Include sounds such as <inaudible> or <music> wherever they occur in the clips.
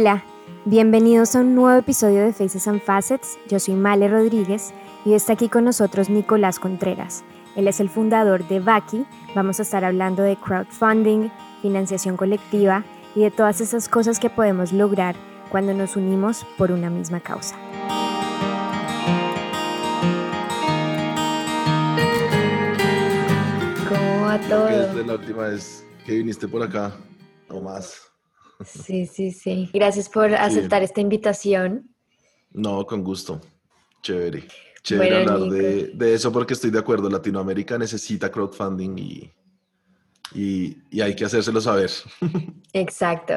Hola, bienvenidos a un nuevo episodio de Faces and Facets. Yo soy Male Rodríguez y está aquí con nosotros Nicolás Contreras. Él es el fundador de Vaki. Vamos a estar hablando de crowdfunding, financiación colectiva y de todas esas cosas que podemos lograr cuando nos unimos por una misma causa. ¿Cómo va todo? Desde la última vez que viniste por acá, o más. Sí, sí, sí. Gracias por aceptar esta invitación. No, con gusto. Chévere. Chévere hablar de, de, eso porque estoy de acuerdo. Latinoamérica necesita crowdfunding y, y, y hay que hacérselo saber. <laughs> Exacto.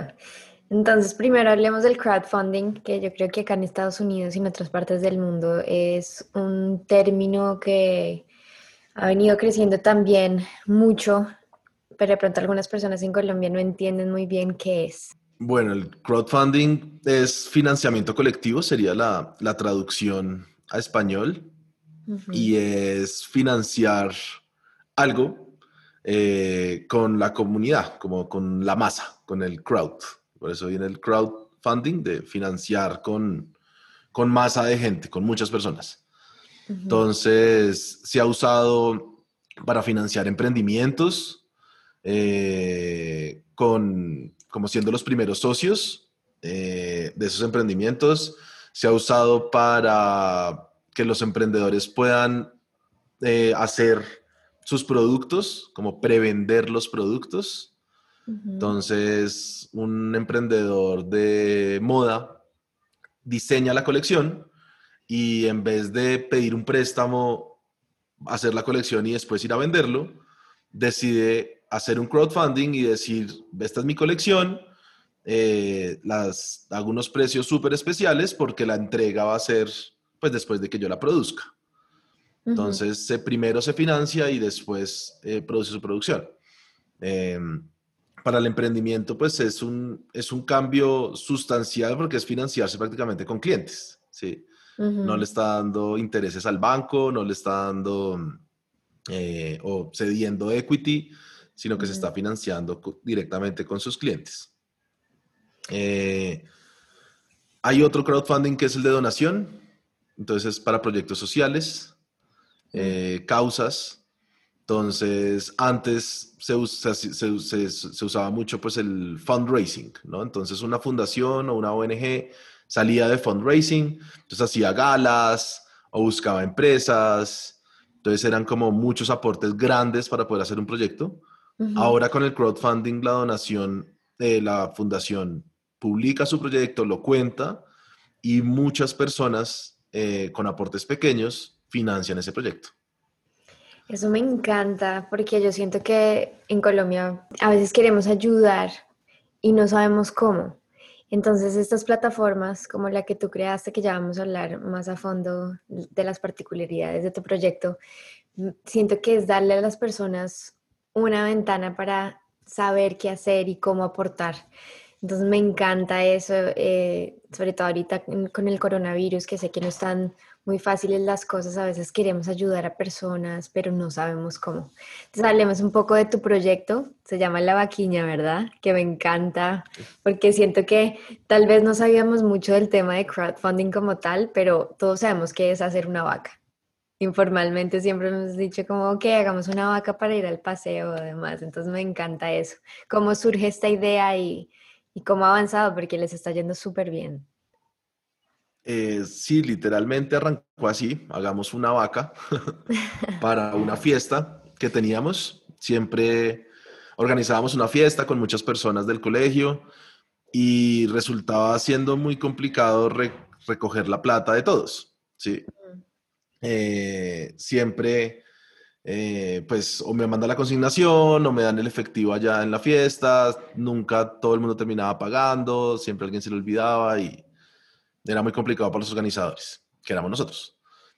Entonces, primero hablemos del crowdfunding, que yo creo que acá en Estados Unidos y en otras partes del mundo es un término que ha venido creciendo también mucho pero de pronto algunas personas en Colombia no entienden muy bien qué es. Bueno, el crowdfunding es financiamiento colectivo, sería la, la traducción a español, y es financiar algo eh, con la comunidad, como con la masa, con el crowd. Por eso viene el crowdfunding, de financiar con, con masa de gente, con muchas personas. Entonces, se ha usado para financiar emprendimientos, eh, con, como siendo los primeros socios eh, de esos emprendimientos. Se ha usado para que los emprendedores puedan eh, hacer sus productos, como prevender los productos. Entonces, un emprendedor de moda diseña la colección y en vez de pedir un préstamo, hacer la colección y después ir a venderlo, decide hacer un crowdfunding y decir, esta es mi colección, eh, las, hago unos precios súper especiales porque la entrega va a ser pues después de que yo la produzca. Entonces, se, primero se financia y después eh, produce su producción. Em, para el emprendimiento, pues es un, es un cambio sustancial porque es financiarse prácticamente con clientes, ¿sí? No le está dando intereses al banco, no le está dando eh, o cediendo equity, sino que se está financiando directamente con sus clientes. Eh, hay otro crowdfunding que es el de donación, entonces para proyectos sociales, eh, causas. Entonces, antes se, usaba mucho pues el fundraising, ¿no? Entonces, una fundación o una ONG salía de fundraising, entonces hacía galas o buscaba empresas, entonces eran como muchos aportes grandes para poder hacer un proyecto. Ahora con el crowdfunding, la donación de la fundación publica su proyecto, lo cuenta y muchas personas eh, con aportes pequeños financian ese proyecto. Eso me encanta porque yo siento que en Colombia a veces queremos ayudar y no sabemos cómo. Entonces estas plataformas como la que tú creaste, que ya vamos a hablar más a fondo de las particularidades de tu proyecto, siento que es darle a las personas una ventana para saber qué hacer y cómo aportar. Entonces me encanta eso, eh, sobre todo ahorita con el coronavirus, que sé que no están muy fáciles las cosas, a veces queremos ayudar a personas, pero no sabemos cómo. Entonces hablemos un poco de tu proyecto, se llama La Vaquiña, ¿verdad? Que me encanta, porque siento que tal vez no sabíamos mucho del tema de crowdfunding como tal, pero todos sabemos qué es hacer una vaca informalmente siempre hemos dicho como que hagamos una vaca para ir al paseo o demás. Entonces me encanta eso. ¿Cómo surge esta idea y, cómo ha avanzado? Porque les está yendo súper bien. Eh, sí, literalmente arrancó así. Hagamos una vaca <laughs> para una fiesta que teníamos. Siempre organizábamos una fiesta con muchas personas del colegio y resultaba siendo muy complicado recoger la plata de todos. Sí. Eh, siempre, eh, pues, o me manda la consignación o me dan el efectivo allá en la fiesta, nunca todo el mundo terminaba pagando, siempre alguien se le olvidaba y era muy complicado para los organizadores, que éramos nosotros.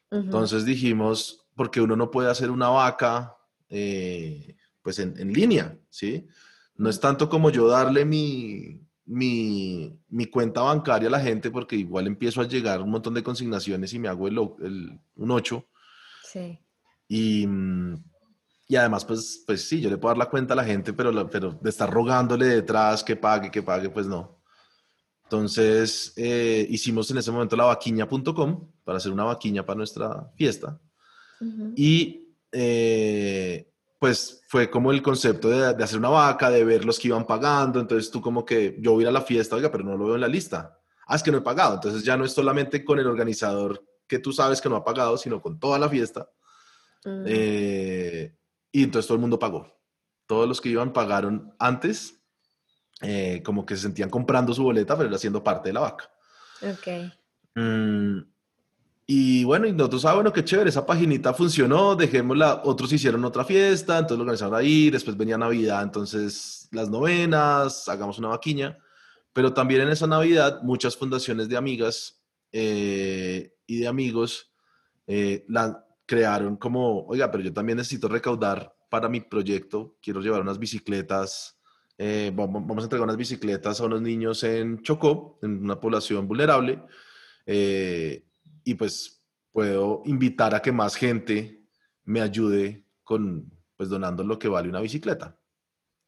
Entonces dijimos, porque uno no puede hacer una vaca, eh, pues, en, en línea, ¿sí? No es tanto como yo darle mi, mi, mi, cuenta bancaria a la gente porque igual empiezo a llegar un montón de consignaciones y me hago el, el un 8. Sí. Y, mm, y, además, pues, pues sí, yo le puedo dar la cuenta a la gente, pero, pero de estar rogándole detrás que pague, que pague, pues no. Entonces eh, hicimos en ese momento la vaquiña.com para hacer una vaquiña para nuestra fiesta. Y eh, pues fue como el concepto de, hacer una vaca, de ver los que iban pagando. Entonces tú como que yo voy a ir a la fiesta, oiga, pero no lo veo en la lista. Ah, es que no he pagado. Entonces ya no es solamente con el organizador que tú sabes que no ha pagado, sino con toda la fiesta. Mm. Eh, y entonces todo el mundo pagó. Todos los que iban pagaron antes, eh, como que se sentían comprando su boleta, pero era siendo parte de la vaca. Ok. Mm, y bueno, y nosotros, ah, bueno, qué chévere, esa paginita funcionó, dejémosla, otros hicieron otra fiesta, entonces lo organizaron ahí, después venía Navidad, entonces las novenas, hagamos una vaquiña, pero también en esa Navidad muchas fundaciones de amigas eh, y de amigos eh, la crearon como, oiga, pero yo también necesito recaudar para mi proyecto, quiero llevar unas bicicletas, eh, vamos a entregar unas bicicletas a unos niños en Chocó, en una población vulnerable. Eh, y pues puedo invitar a que más gente me ayude con, pues donando lo que vale una bicicleta.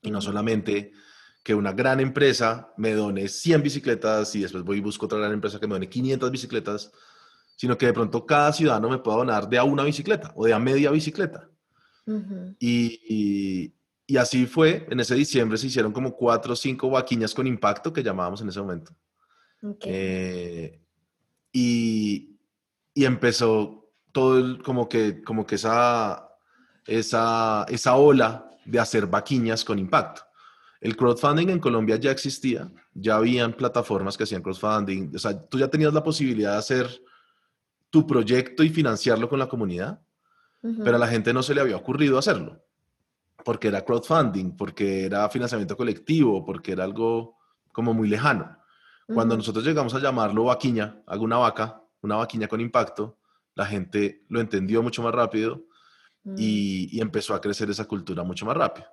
Y no solamente que una gran empresa me done 100 bicicletas y después voy y busco otra gran empresa que me done 500 bicicletas, sino que de pronto cada ciudadano me pueda donar de a una bicicleta o de a media bicicleta. y, y, así fue, en ese diciembre se hicieron como cuatro o cinco vaquiñas con impacto que llamábamos en ese momento. Eh, y, y empezó todo como que, como que esa, esa, esa ola de hacer vaquiñas con impacto. El crowdfunding en Colombia ya existía, ya habían plataformas que hacían crowdfunding, o sea, tú ya tenías la posibilidad de hacer tu proyecto y financiarlo con la comunidad, pero a la gente no se le había ocurrido hacerlo, porque era crowdfunding, porque era financiamiento colectivo, porque era algo como muy lejano. Cuando nosotros llegamos a llamarlo vaquiña, hago una vaca, una vaquiña con impacto, la gente lo entendió mucho más rápido mm. y, empezó a crecer esa cultura mucho más rápido.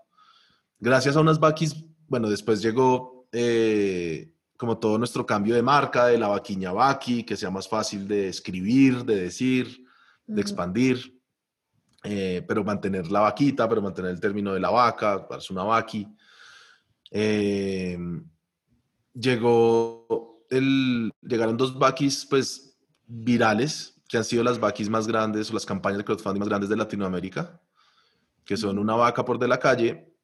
Gracias a unas vaquis, bueno, después llegó eh, como todo nuestro cambio de marca, de la vaquiña vaqui, que sea más fácil de escribir, de decir, de expandir, eh, pero mantener la vaquita, pero mantener el término de la vaca, parece una vaqui. Eh, llegó el, llegaron dos vaquis, pues virales, que han sido las vaquis más grandes o las campañas de crowdfunding más grandes de Latinoamérica, que son una vaca por de la calle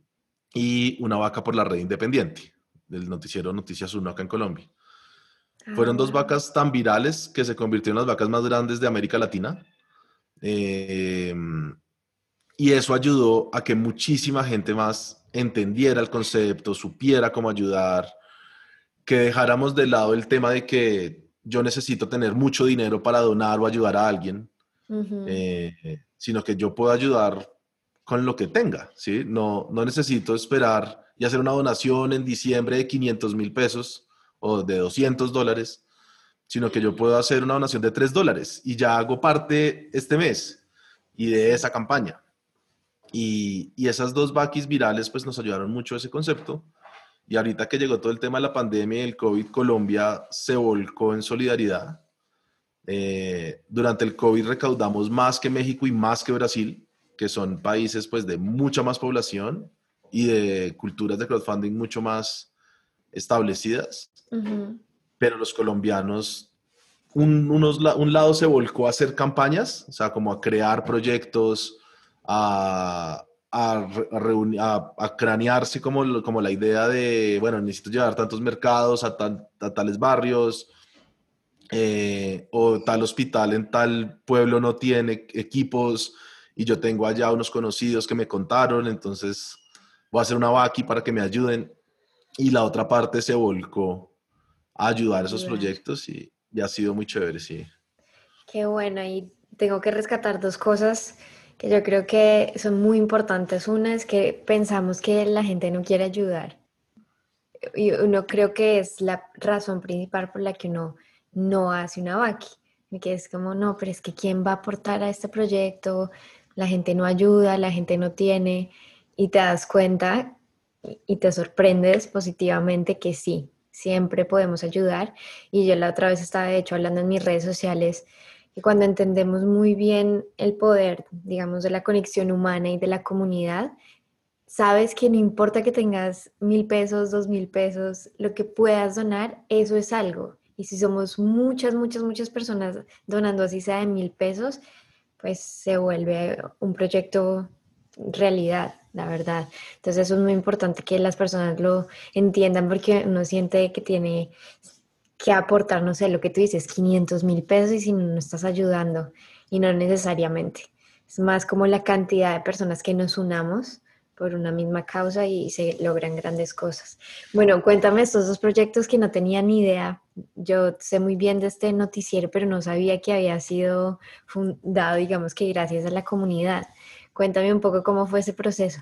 y una vaca por la red independiente, del noticiero Noticias 1 acá en Colombia. Fueron dos ah. vacas tan virales que se convirtieron en las vacas más grandes de América Latina. Em, y eso ayudó a que muchísima gente más entendiera el concepto, supiera cómo ayudar, que dejáramos de lado el tema de que yo necesito tener mucho dinero para donar o ayudar a alguien, eh, sino que yo puedo ayudar con lo que tenga, ¿sí? No, no necesito esperar y hacer una donación en diciembre de 500 mil pesos o de 200 dólares, sino que yo puedo hacer una donación de 3 dólares y ya hago parte este mes y de esa campaña. Y, y esas dos vaquis virales pues nos ayudaron mucho a ese concepto y ahorita que llegó todo el tema de la pandemia y el COVID, Colombia se volcó en solidaridad. Eh, durante el COVID recaudamos más que México y más que Brasil, que son países pues de mucha más población y de culturas de crowdfunding mucho más establecidas. Pero los colombianos, un, unos, un lado se volcó a hacer campañas, o sea, como a crear proyectos, a, a, a, a, cranearse como, como la idea de, bueno, necesito llevar tantos mercados a, tales barrios, eh, o tal hospital en tal pueblo no tiene equipos y yo tengo allá unos conocidos que me contaron, entonces voy a hacer una vaqui para que me ayuden. Y la otra parte se volcó a ayudar a esos proyectos y, y ha sido muy chévere, sí. Qué bueno, y tengo que rescatar dos cosas que yo creo que son muy importantes. Una es que pensamos que la gente no quiere ayudar. Y uno creo que es la razón principal por la que uno no hace una vaqui. Que es como, no, pero es que ¿quién va a aportar a este proyecto? La gente no ayuda, la gente no tiene. Y te das cuenta y te sorprendes positivamente que sí, siempre podemos ayudar. Y yo la otra vez estaba, de hecho, hablando en mis redes sociales y cuando entendemos muy bien el poder, digamos, de la conexión humana y de la comunidad, sabes que no importa que tengas mil pesos, dos mil pesos, lo que puedas donar, eso es algo. Y si somos muchas, muchas, muchas personas donando así sea de mil pesos, pues se vuelve un proyecto realidad, la verdad. Entonces eso es muy importante que las personas lo entiendan porque uno siente que tiene que aportar, no sé, lo que tú dices, 500 mil pesos y si no, no estás ayudando y no necesariamente. Es más como la cantidad de personas que nos unamos por una misma causa y se logran grandes cosas. Bueno, cuéntame estos dos proyectos que no tenía ni idea. Yo sé muy bien de este noticiero, pero no sabía que había sido fundado, digamos que gracias a la comunidad. Cuéntame un poco cómo fue ese proceso.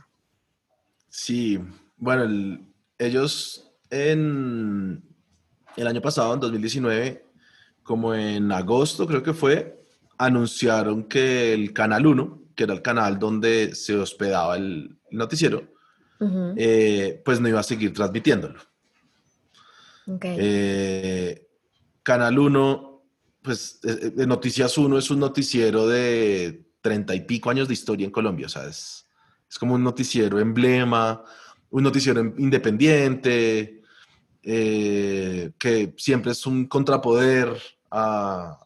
Sí, bueno, ellos en el año pasado, en 2019, como en agosto creo que fue, anunciaron que el Canal 1, que era el canal donde se hospedaba el noticiero, eh, pues no iba a seguir transmitiéndolo. Eh, canal 1, pues eh, Noticias 1 es un noticiero de treinta y pico años de historia en Colombia, o sea, es, como un noticiero emblema, un noticiero independiente, que siempre es un contrapoder a,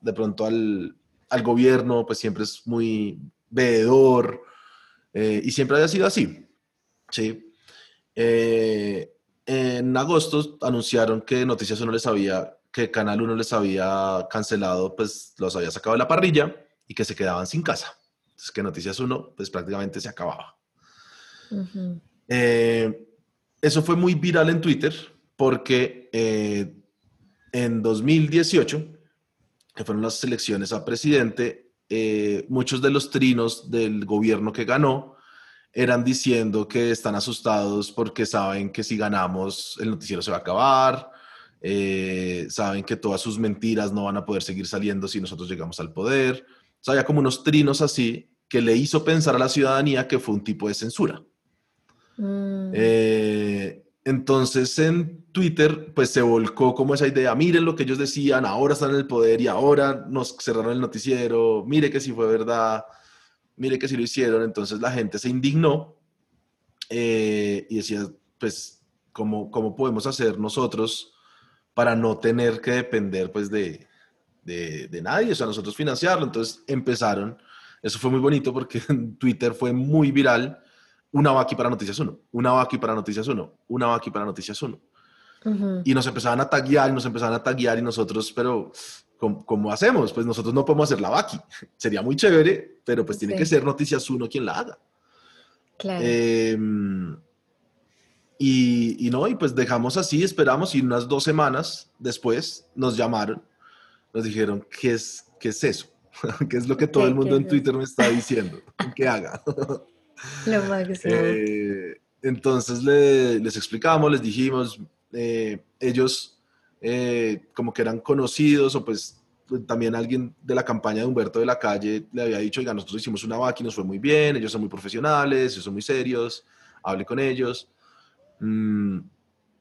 de pronto al, gobierno, pues siempre es muy veedor eh, y siempre había sido así. ¿sí? Eh, en agosto anunciaron que Noticias 1 les había, que Canal 1 les había cancelado, pues los había sacado de la parrilla y que se quedaban sin casa. Entonces que Noticias 1 pues prácticamente se acababa. Eh, eso fue muy viral en Twitter porque en 2018 que fueron las elecciones a presidente, eh, muchos de los trinos del gobierno que ganó eran diciendo que están asustados porque saben que si ganamos el noticiero se va a acabar, eh, saben que todas sus mentiras no van a poder seguir saliendo si nosotros llegamos al poder. O sea, había como unos trinos así que le hizo pensar a la ciudadanía que fue un tipo de censura. Mm. Eh, entonces en Twitter pues se volcó como esa idea, miren lo que ellos decían, ahora están en el poder y ahora nos cerraron el noticiero, mire que sí fue verdad, mire que sí lo hicieron, entonces la gente se indignó eh, y decía pues ¿cómo, ¿cómo, podemos hacer nosotros para no tener que depender pues de, de, de nadie, o sea, nosotros financiarlo, entonces empezaron, eso fue muy bonito porque <laughs> en Twitter fue muy viral una va aquí para Noticias 1, una va aquí para Noticias 1, una va aquí para Noticias 1. Y nos empezaban a taguear y nos empezaban a taguear y nosotros, pero ¿cómo, hacemos? Pues nosotros no podemos hacer la Vaki. <laughs> Sería muy chévere, pero pues tiene que ser Noticias 1 quien la haga. Claro. Em, y, y, no, y pues dejamos así, esperamos y unas dos semanas después nos llamaron, nos dijeron, ¿qué es, qué es eso? <laughs> ¿Qué es lo que todo el mundo en Twitter me está diciendo? ¿Qué haga? <laughs> Lo máximo. Eh, entonces les explicamos, les dijimos, eh, ellos eh, como que eran conocidos o pues también alguien de la campaña de Humberto de la Calle le había dicho, oiga, nosotros hicimos una vaca y nos fue muy bien, ellos son muy profesionales, ellos son muy serios, hable con ellos. Mm,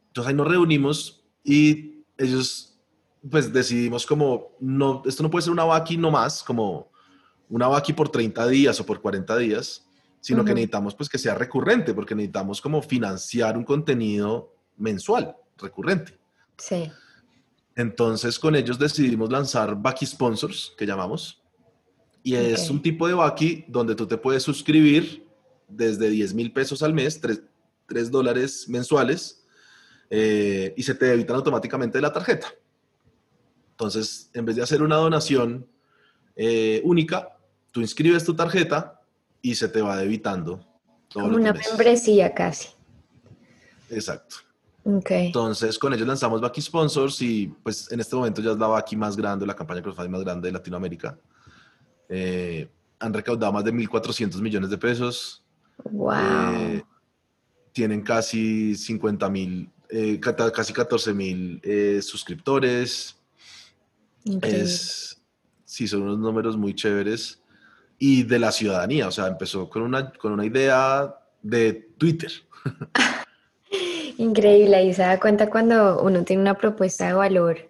entonces ahí nos reunimos y ellos pues decidimos como, no, esto no puede ser una vaqui nomás, como una vaqui por 30 días o por 40 días, sino que necesitamos pues que sea recurrente, porque necesitamos como financiar un contenido mensual, recurrente. Sí. Entonces con ellos decidimos lanzar Baki Sponsors, que llamamos, y es un tipo de Baki donde tú te puedes suscribir desde 10 mil pesos al mes, 3, dólares mensuales, eh, y se te debitan automáticamente de la tarjeta. Entonces, en vez de hacer una donación eh, única, tú inscribes tu tarjeta y se te va debitando. Como una membresía casi. Exacto. Okay. Entonces, con ellos lanzamos Baki Sponsors y pues en este momento ya es la Baki más grande, la campaña crowdfunding más grande de Latinoamérica. Eh, han recaudado más de 1.400 millones de pesos. Wow. Eh, tienen casi 50 mil, eh, casi 14 mil suscriptores. Es, sí, son unos números muy chéveres y de la ciudadanía. O sea, empezó con una, con una idea de Twitter. <laughs> Increíble, y se da cuenta cuando uno tiene una propuesta de valor,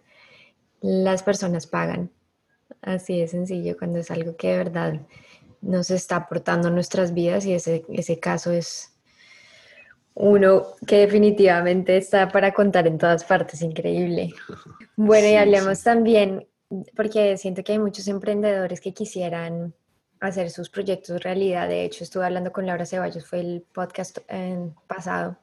las personas pagan. Así de sencillo, cuando es algo que de verdad nos está aportando nuestras vidas y ese, ese caso es uno que definitivamente está para contar en todas partes, increíble. <laughs> Bueno, y hablemos también, porque siento que hay muchos emprendedores que quisieran hacer sus proyectos realidad. De hecho, estuve hablando con Laura Ceballos, fue el podcast pasado,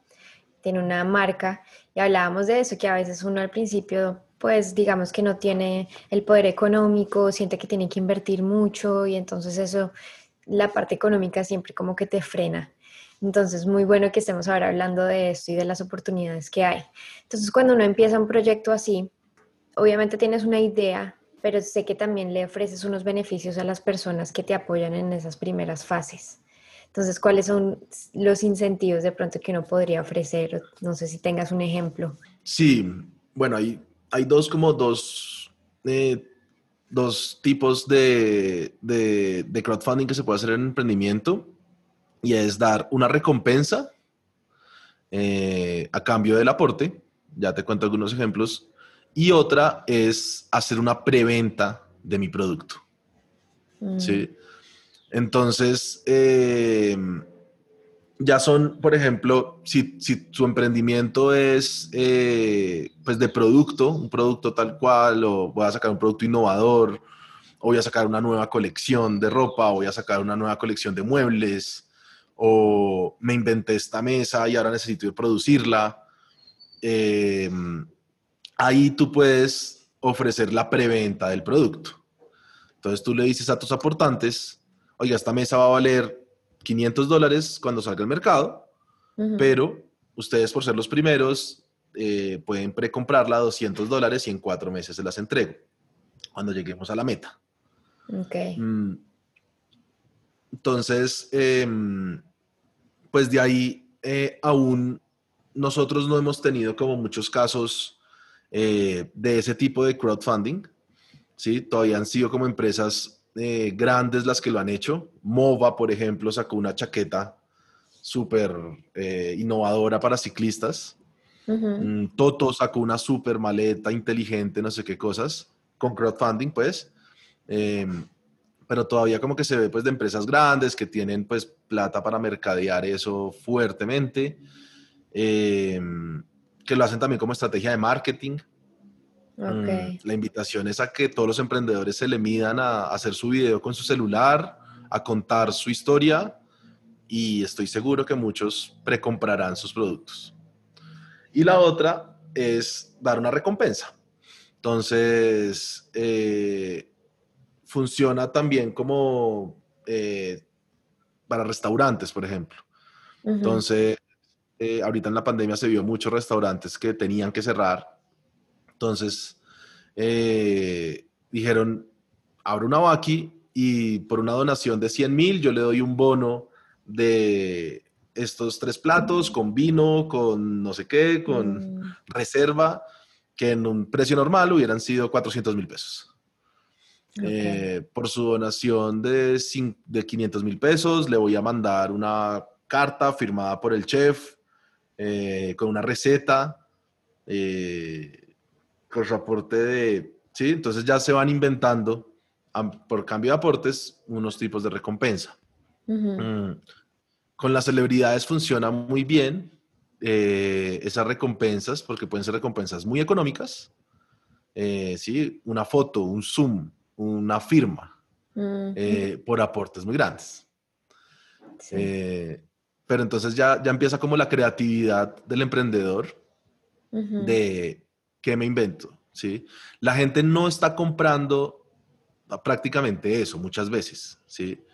tiene una marca y hablábamos de eso, que a veces uno al principio pues digamos que no tiene el poder económico, siente que tiene que invertir mucho y entonces eso, la parte económica siempre como que te frena. Entonces, muy bueno que estemos ahora hablando de esto y de las oportunidades que hay. Entonces, cuando uno empieza un proyecto así, obviamente tienes una idea, pero sé que también le ofreces unos beneficios a las personas que te apoyan en esas primeras fases. Entonces, ¿cuáles son los incentivos de pronto que uno podría ofrecer? No sé si tengas un ejemplo. Sí, bueno, hay hay dos como dos, eh, dos tipos de, de, crowdfunding que se puede hacer en emprendimiento y es dar una recompensa eh, a cambio del aporte, ya te cuento algunos ejemplos, y otra es hacer una preventa de mi producto. Mm. ¿sí? Entonces, eh, ya son, por ejemplo, si, si su emprendimiento es eh, pues de producto, un producto tal cual, o voy a sacar un producto innovador, o voy a sacar una nueva colección de ropa, o voy a sacar una nueva colección de muebles, o me inventé esta mesa y ahora necesito ir a producirla. Eh, ahí tú puedes ofrecer la preventa del producto. Entonces tú le dices a tus aportantes, oiga, esta mesa va a valer 500 dólares cuando salga al mercado, pero ustedes por ser los primeros eh, pueden precomprarla a 200 dólares y en cuatro meses se las entrego cuando lleguemos a la meta. Okay. Mm. Entonces, em, pues de ahí eh, aún nosotros no hemos tenido como muchos casos eh, de ese tipo de crowdfunding, ¿sí? Todavía han sido como empresas eh, grandes las que lo han hecho. Mova, por ejemplo, sacó una chaqueta súper eh, innovadora para ciclistas. Mm, Toto sacó una súper maleta inteligente, no sé qué cosas, con crowdfunding, pues. Em, pero todavía como que se ve pues de empresas grandes que tienen pues plata para mercadear eso fuertemente, em, que lo hacen también como estrategia de marketing. Mm, la invitación es a que todos los emprendedores se le midan a, hacer su video con su celular, a contar su historia y estoy seguro que muchos precomprarán sus productos. Y la otra es dar una recompensa. Entonces, eh, funciona también como eh, para restaurantes, por ejemplo. Entonces, eh, ahorita en la pandemia se vio muchos restaurantes que tenían que cerrar entonces, eh, dijeron, abro una Baki y por una donación de 100 mil yo le doy un bono de estos tres platos con vino, con no sé qué, con mm. reserva, que en un precio normal hubieran sido 400 mil pesos. Eh, por su donación de, de 500 mil pesos, le voy a mandar una carta firmada por el chef eh, con una receta. Eh, por aporte de, ¿sí? Entonces ya se van inventando por cambio de aportes unos tipos de recompensa. Mm. Con las celebridades funciona muy bien eh, esas recompensas porque pueden ser recompensas muy económicas, eh, ¿sí? Una foto, un Zoom, una firma, eh, por aportes muy grandes. Pero entonces ya, ya empieza como la creatividad del emprendedor de ¿qué me invento? ¿Sí? La gente no está comprando prácticamente eso muchas veces, ¿sí?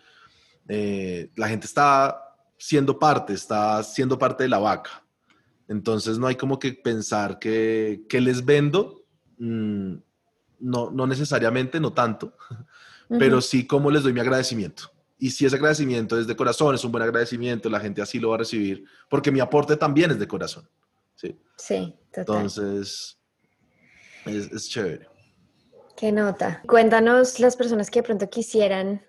Eh, la gente está siendo parte, está siendo parte de la vaca. Entonces no hay como que pensar que, les vendo, mm, no, no necesariamente, no tanto, <laughs> pero sí como les doy mi agradecimiento. Y si ese agradecimiento es de corazón, es un buen agradecimiento, la gente así lo va a recibir, porque mi aporte también es de corazón. Sí, sí total. Entonces, es, chévere. Qué nota. Cuéntanos las personas que de pronto quisieran,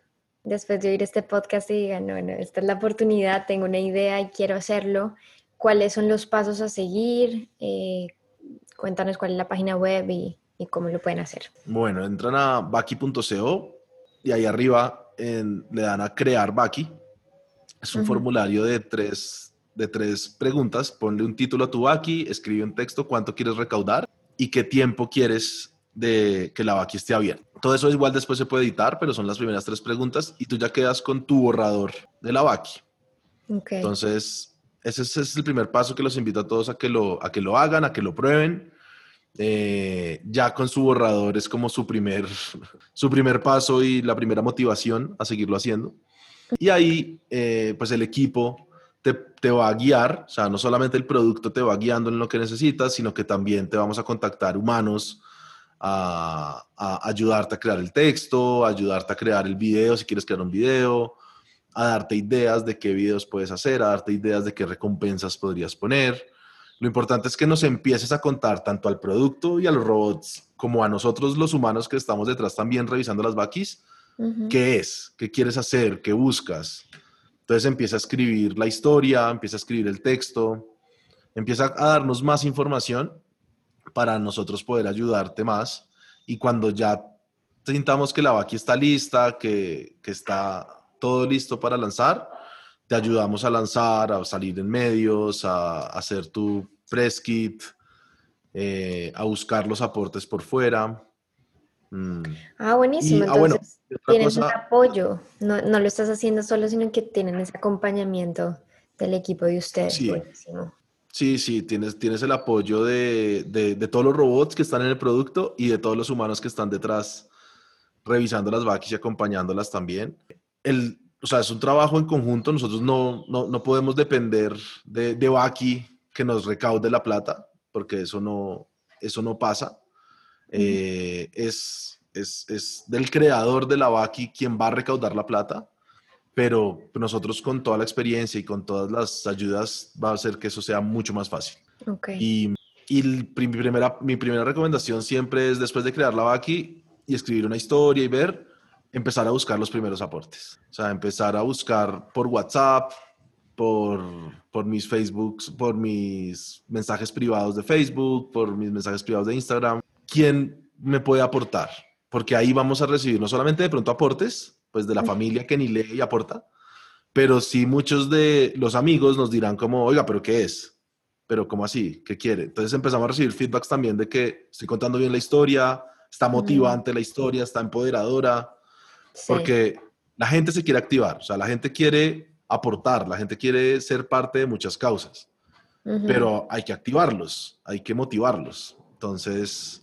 después de oír este podcast y digan, no, no, esta es la oportunidad, tengo una idea y quiero hacerlo. ¿Cuáles son los pasos a seguir? Eh, cuéntanos cuál es la página web y, cómo lo pueden hacer. Bueno, entran a baki.co y ahí arriba le dan a crear Baki. Es un formulario de tres, de tres preguntas. Ponle un título a tu Baki, escribe un texto, cuánto quieres recaudar y qué tiempo quieres de que la Baki esté abierta. Todo eso igual después se puede editar, pero son las primeras tres preguntas y tú ya quedas con tu borrador de la Baki. Entonces, ese es, el primer paso que los invito a todos a que lo, a que lo hagan, a que lo prueben. Eh, ya con su borrador es como su primer, <laughs> su primer paso y la primera motivación a seguirlo haciendo. Y ahí, eh, pues el equipo te, te, va a guiar, o sea, no solamente el producto te va guiando en lo que necesitas, sino que también te vamos a contactar humanos a, a ayudarte a crear el texto, a ayudarte a crear el video si quieres crear un video, a darte ideas de qué videos puedes hacer, a darte ideas de qué recompensas podrías poner. Lo importante es que nos empieces a contar tanto al producto y a los robots como a nosotros los humanos que estamos detrás también revisando las baquis, qué es, qué quieres hacer, qué buscas. Entonces empieza a escribir la historia, empieza a escribir el texto, empieza a darnos más información para nosotros poder ayudarte más. Y cuando ya sintamos que la vaqui está lista, que, que está todo listo para lanzar, te ayudamos a lanzar, a salir en medios, a, hacer tu press kit, eh, a buscar los aportes por fuera. Mm. Ah, buenísimo. Ah, Entonces, tienes un apoyo. No, no, lo estás haciendo solo, sino que tienen ese acompañamiento del equipo de ustedes. Sí. Sí, sí, tienes, tienes el apoyo de, de, de, todos los robots que están en el producto y de todos los humanos que están detrás revisando las vaquis y acompañándolas también el, o sea, es un trabajo en conjunto, nosotros no, no, no podemos depender de, de Baki que nos recaude la plata, porque eso no, eso no pasa. Eh, es, es, es, del creador de la Baki quien va a recaudar la plata, pero nosotros con toda la experiencia y con todas las ayudas va a hacer que eso sea mucho más fácil. Okay. Y, y mi, primera, mi primera recomendación siempre es después de crear la Baki y escribir una historia y ver, empezar a buscar los primeros aportes. O sea, empezar a buscar por WhatsApp, por, por mis Facebooks, por mis mensajes privados de Facebook, por mis mensajes privados de Instagram. ¿Quién me puede aportar? Porque ahí vamos a recibir no solamente de pronto aportes, pues de la familia que ni lee y aporta, pero sí muchos de los amigos nos dirán como, oiga, pero ¿qué es? Pero ¿cómo así? ¿Qué quiere? Entonces empezamos a recibir feedbacks también de que estoy contando bien la historia, está motivante la historia, está empoderadora, porque la gente se quiere activar, o sea, la gente quiere aportar, la gente quiere ser parte de muchas causas, pero hay que activarlos, hay que motivarlos. Entonces,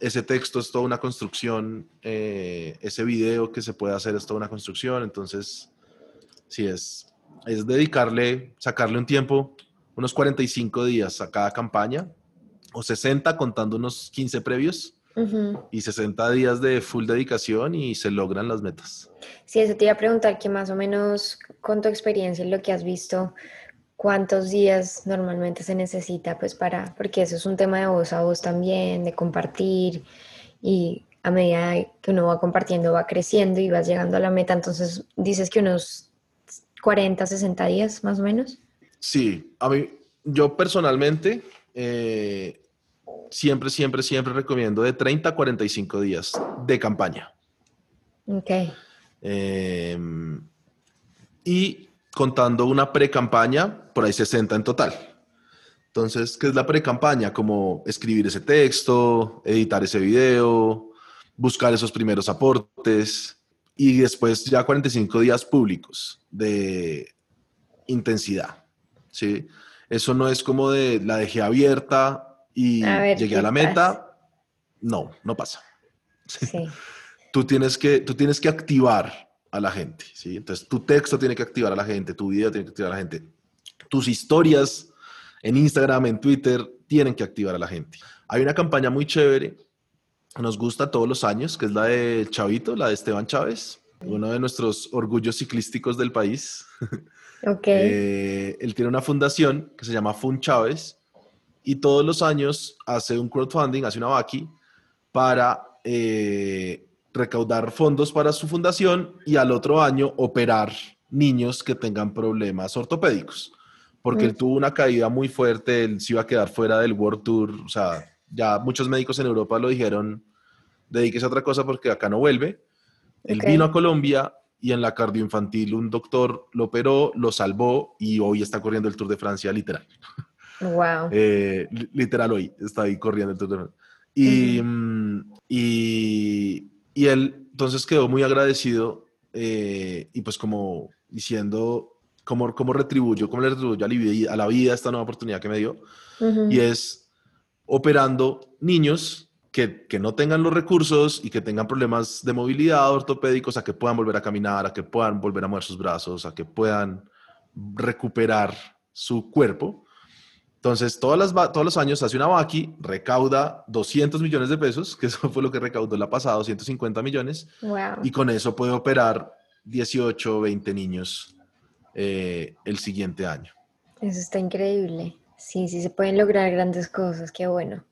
ese texto es toda una construcción, eh, ese video que se puede hacer es toda una construcción, entonces, sí, es, es dedicarle, sacarle un tiempo, unos 45 días a cada campaña, o 60 contando unos 15 previos, y 60 días de full dedicación y se logran las metas. Sí, eso te iba a preguntar que más o menos con tu experiencia en lo que has visto, ¿cuántos días normalmente se necesita pues para, porque eso es un tema de voz a voz también, de compartir y a medida que uno va compartiendo va creciendo y vas llegando a la meta, entonces dices que unos 40, 60 días más o menos. Sí, a mí, yo personalmente, eh, siempre, siempre, siempre recomiendo de 30 a 45 días de campaña. Ok. Em, y contando una pre-campaña, por ahí 60 en total. Entonces, ¿qué es la pre-campaña? Como escribir ese texto, editar ese video, buscar esos primeros aportes y después ya 45 días públicos de intensidad. ¿sí? Eso no es como de la dejé abierta y llegué a la meta, no, no pasa. <laughs> tú, tienes que, tú tienes que activar a la gente, ¿sí? Entonces, tu texto tiene que activar a la gente, tu video tiene que activar a la gente, tus historias en Instagram, en Twitter, tienen que activar a la gente. Hay una campaña muy chévere, nos gusta todos los años, que es la de Chavito, la de Esteban Chávez, uno de nuestros orgullos ciclísticos del país. <laughs> Okay. Eh, él tiene una fundación que se llama Fun Chávez y todos los años hace un crowdfunding, hace una vaqui para eh, recaudar fondos para su fundación y al otro año operar niños que tengan problemas ortopédicos. Porque él tuvo una caída muy fuerte, él se iba a quedar fuera del World Tour, o sea, ya muchos médicos en Europa lo dijeron, dedíquese a otra cosa porque acá no vuelve. Él vino a Colombia y en la cardioinfantil un doctor lo operó, lo salvó y hoy está corriendo el Tour de Francia literal. <laughs> Wow. Eh, literal hoy está ahí corriendo el Tour. Y, mm, y, y, él entonces quedó muy agradecido eh, y pues como diciendo cómo, cómo retribuyo, cómo le retribuyo a la, vida, a la vida esta nueva oportunidad que me dio. Y es operando niños que, que, no tengan los recursos y que tengan problemas de movilidad ortopédicos, a que puedan volver a caminar, a que puedan volver a mover sus brazos, a que puedan recuperar su cuerpo. Entonces, todas las, todos los años hace una Baki, recauda 200 millones de pesos, <laughs> que eso fue lo que recaudó la pasada, 250 millones, y con eso puede operar 18 20 niños eh, el siguiente año. Eso está increíble. Sí, sí se pueden lograr grandes cosas, qué bueno.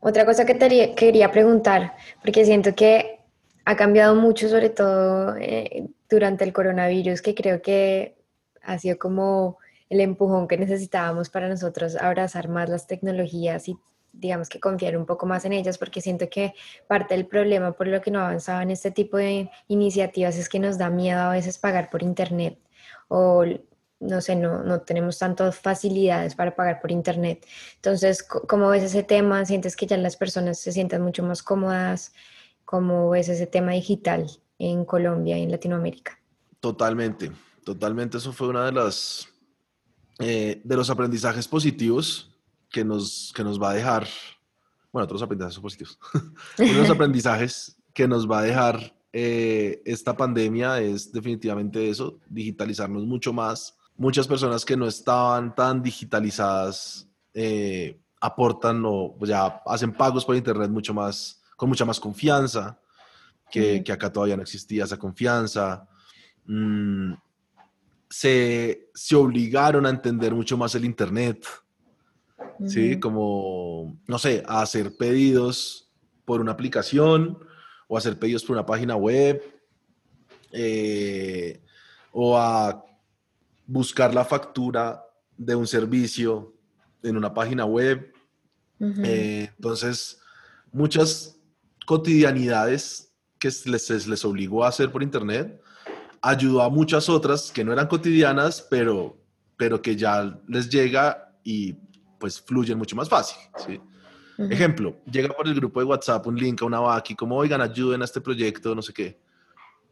Otra cosa que te quería preguntar, porque siento que ha cambiado mucho, sobre todo eh, durante el coronavirus, que creo que ha sido como el empujón que necesitábamos para nosotros abrazar más las tecnologías y digamos que confiar un poco más en ellas, porque siento que parte del problema por lo que no avanzaba en este tipo de iniciativas es que nos da miedo a veces pagar por Internet o no sé, no, no tenemos tantas facilidades para pagar por Internet. Entonces, ¿cómo ves ese tema? ¿Sientes que ya las personas se sientan mucho más cómodas? ¿Cómo ves ese tema digital en Colombia y en Latinoamérica? Totalmente, totalmente. Eso fue una de las eh, de los aprendizajes positivos que nos, que nos va a dejar, bueno, otros aprendizajes positivos, <laughs> uno de los <laughs> aprendizajes que nos va a dejar eh, esta pandemia es definitivamente eso, digitalizarnos mucho más. Muchas personas que no estaban tan digitalizadas eh, aportan o pues, ya hacen pagos por internet mucho más, con mucha más confianza, que, que acá todavía no existía esa confianza. Mm, se, se, obligaron a entender mucho más el internet, ¿sí? Como, no sé, a hacer pedidos por una aplicación o hacer pedidos por una página web. Eh, o a buscar la factura de un servicio en una página web. Eh, entonces, muchas cotidianidades que les, les obligó a hacer por internet, ayudó a muchas otras que no eran cotidianas, pero, pero que ya les llega y pues fluyen mucho más fácil. ¿sí? Ejemplo, llega por el grupo de WhatsApp un link a una Baki, como, oigan, ayuden a este proyecto, no sé qué.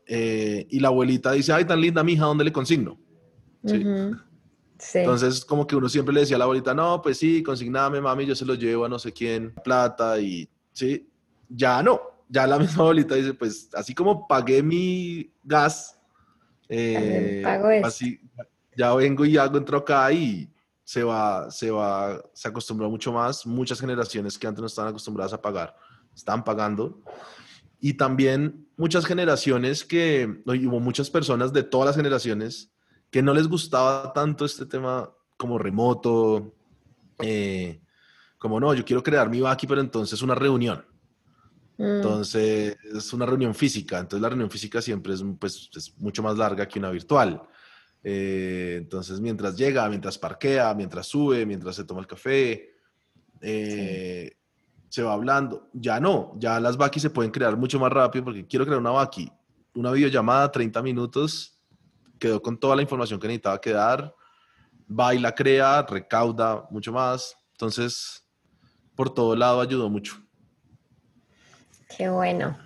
Eh, y la abuelita dice, ay, tan linda mi hija, ¿dónde le consigno? Entonces, como que uno siempre le decía a la abuelita, no, pues sí, consigname, mami, yo se lo llevo a no sé quién, plata, y sí, ya no, ya la <laughs> misma abuelita dice, pues así como pagué mi gas, eh, así, ya vengo y hago, entro acá y se va, se va, se acostumbró mucho más, muchas generaciones que antes no estaban acostumbradas a pagar, están pagando, y también muchas generaciones que, hubo muchas personas de todas las generaciones, que no les gustaba tanto este tema como remoto, eh, como no, yo quiero crear mi Baki, pero entonces una reunión. Mm. Entonces es una reunión física, entonces la reunión física siempre es, pues, es mucho más larga que una virtual. Eh, entonces mientras llega, mientras parquea, mientras sube, mientras se toma el café, eh, se va hablando. Ya no, ya las Baki se pueden crear mucho más rápido porque quiero crear una Baki, una videollamada 30 minutos quedó con toda la información que necesitaba quedar, va y la crea, recauda mucho más. Entonces, por todo lado ayudó mucho. Qué bueno.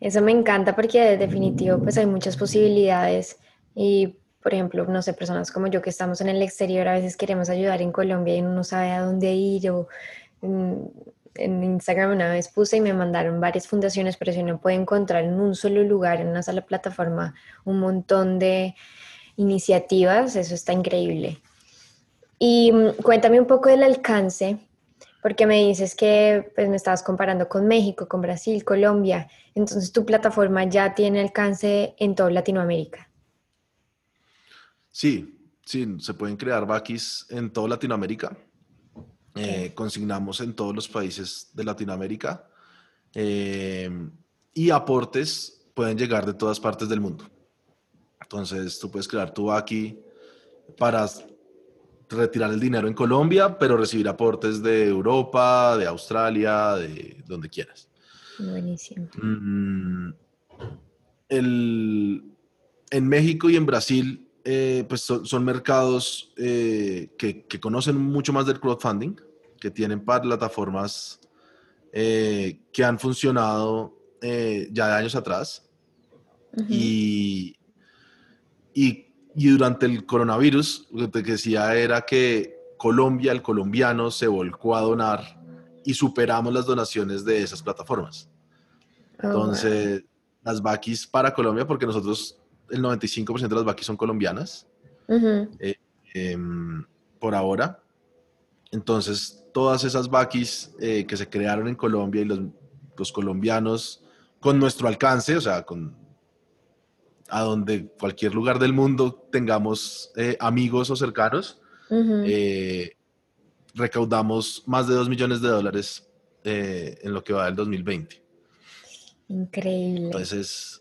Eso me encanta porque de definitivo pues hay muchas posibilidades y por ejemplo, no sé, personas como yo que estamos en el exterior a veces queremos ayudar en Colombia y uno no sabe a dónde ir o mm, en Instagram una vez puse y me mandaron varias fundaciones, pero si uno puede encontrar en un solo lugar, en una sola plataforma, un montón de iniciativas, eso está increíble. Y mm, cuéntame un poco del alcance, porque me dices que pues, me estabas comparando con México, con Brasil, Colombia, entonces tu plataforma ya tiene alcance en toda Latinoamérica. Sí, sí, se pueden crear vaquis en toda Latinoamérica. Eh, consignamos en todos los países de Latinoamérica eh, y aportes pueden llegar de todas partes del mundo. Entonces tú puedes crear tu aquí para retirar el dinero en Colombia, pero recibir aportes de Europa, de Australia, de donde quieras. Buenísimo. Mm, el, en México y en Brasil, eh, pues son, mercados eh, que, conocen mucho más del crowdfunding, que tienen plataformas que han funcionado ya de años atrás. y, y, y, durante el coronavirus, lo que decía era que Colombia, el colombiano, se volcó a donar y superamos las donaciones de esas plataformas. Oh, Entonces, las vaquis para Colombia, porque nosotros el 95% de las vaquis son colombianas, eh, em, por ahora. Entonces, todas esas vaquis eh, que se crearon en Colombia y los, los, colombianos con nuestro alcance, o sea, con a donde cualquier lugar del mundo tengamos eh, amigos o cercanos, recaudamos más de 2 millones de dólares en lo que va del 2020. Increíble. Entonces,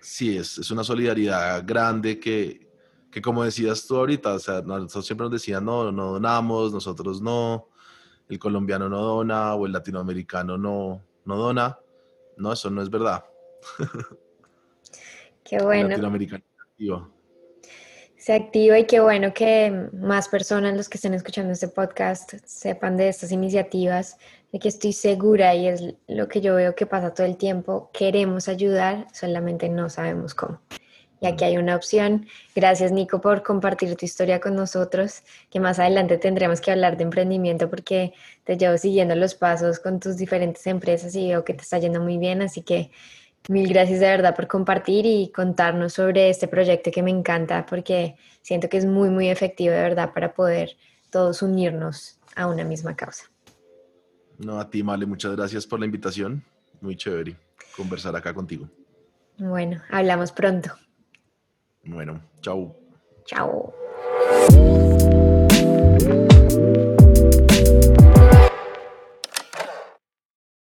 sí, es, es una solidaridad grande que, que, como decías tú ahorita, o sea, nosotros siempre nos decían, no, no donamos, nosotros no, el colombiano no dona o el latinoamericano no, no dona. No, eso no es verdad. <laughs> Qué bueno. El latinoamericano se activa y qué bueno que más personas, los que estén escuchando este podcast, sepan de estas iniciativas, de que estoy segura y es lo que yo veo que pasa todo el tiempo, queremos ayudar, solamente no sabemos cómo. Y aquí hay una opción. Gracias Nico por compartir tu historia con nosotros, que más adelante tendremos que hablar de emprendimiento porque te llevo siguiendo los pasos con tus diferentes empresas y veo que te está yendo muy bien, así que Mil gracias de verdad por compartir y contarnos sobre este proyecto que me encanta porque siento que es muy, muy efectivo de verdad para poder todos unirnos a una misma causa. No, a ti, Male, muchas gracias por la invitación. Muy chévere conversar acá contigo. Bueno, hablamos pronto. Bueno, chao. Chao.